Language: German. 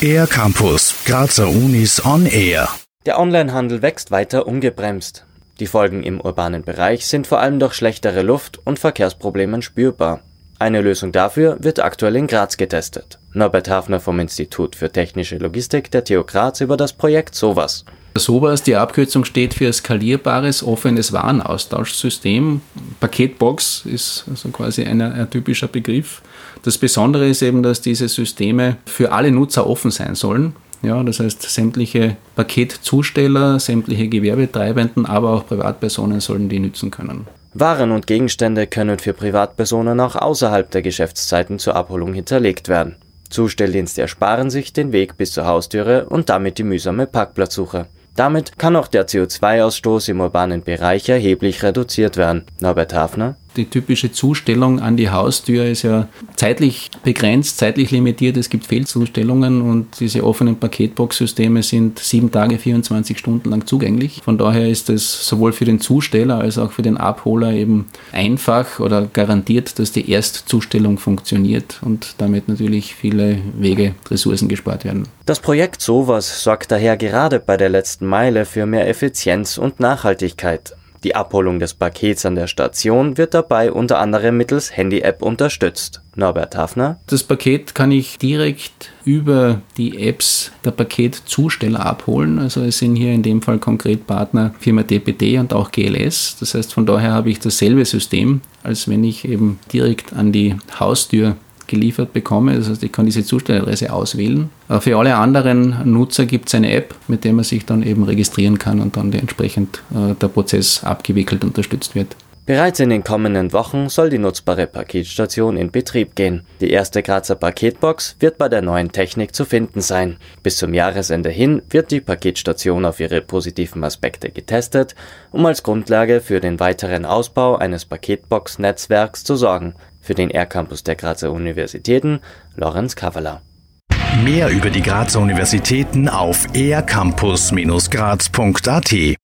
Air Campus, Grazer Unis on Air. Der Onlinehandel wächst weiter ungebremst. Die Folgen im urbanen Bereich sind vor allem durch schlechtere Luft und Verkehrsprobleme spürbar. Eine Lösung dafür wird aktuell in Graz getestet. Norbert Hafner vom Institut für technische Logistik der TU Graz über das Projekt SOVAS. SOVAS, die Abkürzung steht für skalierbares offenes Warenaustauschsystem. Paketbox ist also quasi ein, ein typischer Begriff. Das Besondere ist eben, dass diese Systeme für alle Nutzer offen sein sollen. Ja, das heißt, sämtliche Paketzusteller, sämtliche Gewerbetreibenden, aber auch Privatpersonen sollen die nutzen können. Waren und Gegenstände können für Privatpersonen auch außerhalb der Geschäftszeiten zur Abholung hinterlegt werden. Zustelldienste ersparen sich den Weg bis zur Haustüre und damit die mühsame Parkplatzsuche. Damit kann auch der CO2-Ausstoß im urbanen Bereich erheblich reduziert werden. Norbert Hafner die typische Zustellung an die Haustür ist ja zeitlich begrenzt, zeitlich limitiert. Es gibt Fehlzustellungen und diese offenen Paketbox-Systeme sind sieben Tage, 24 Stunden lang zugänglich. Von daher ist es sowohl für den Zusteller als auch für den Abholer eben einfach oder garantiert, dass die Erstzustellung funktioniert und damit natürlich viele Wege, Ressourcen gespart werden. Das Projekt SOVAS sorgt daher gerade bei der letzten Meile für mehr Effizienz und Nachhaltigkeit. Die Abholung des Pakets an der Station wird dabei unter anderem mittels Handy-App unterstützt. Norbert Hafner. Das Paket kann ich direkt über die Apps der Paketzusteller abholen. Also es sind hier in dem Fall konkret Partner Firma DPD und auch GLS. Das heißt, von daher habe ich dasselbe System, als wenn ich eben direkt an die Haustür geliefert bekomme. Das heißt, ich kann diese Zustelladresse auswählen. Für alle anderen Nutzer gibt es eine App, mit der man sich dann eben registrieren kann und dann entsprechend äh, der Prozess abgewickelt unterstützt wird. Bereits in den kommenden Wochen soll die nutzbare Paketstation in Betrieb gehen. Die erste Grazer Paketbox wird bei der neuen Technik zu finden sein. Bis zum Jahresende hin wird die Paketstation auf ihre positiven Aspekte getestet, um als Grundlage für den weiteren Ausbau eines Paketbox-Netzwerks zu sorgen. Für den R-Campus der Grazer Universitäten Lorenz Kavala. Mehr über die Grazer Universitäten auf ercampus-graz.at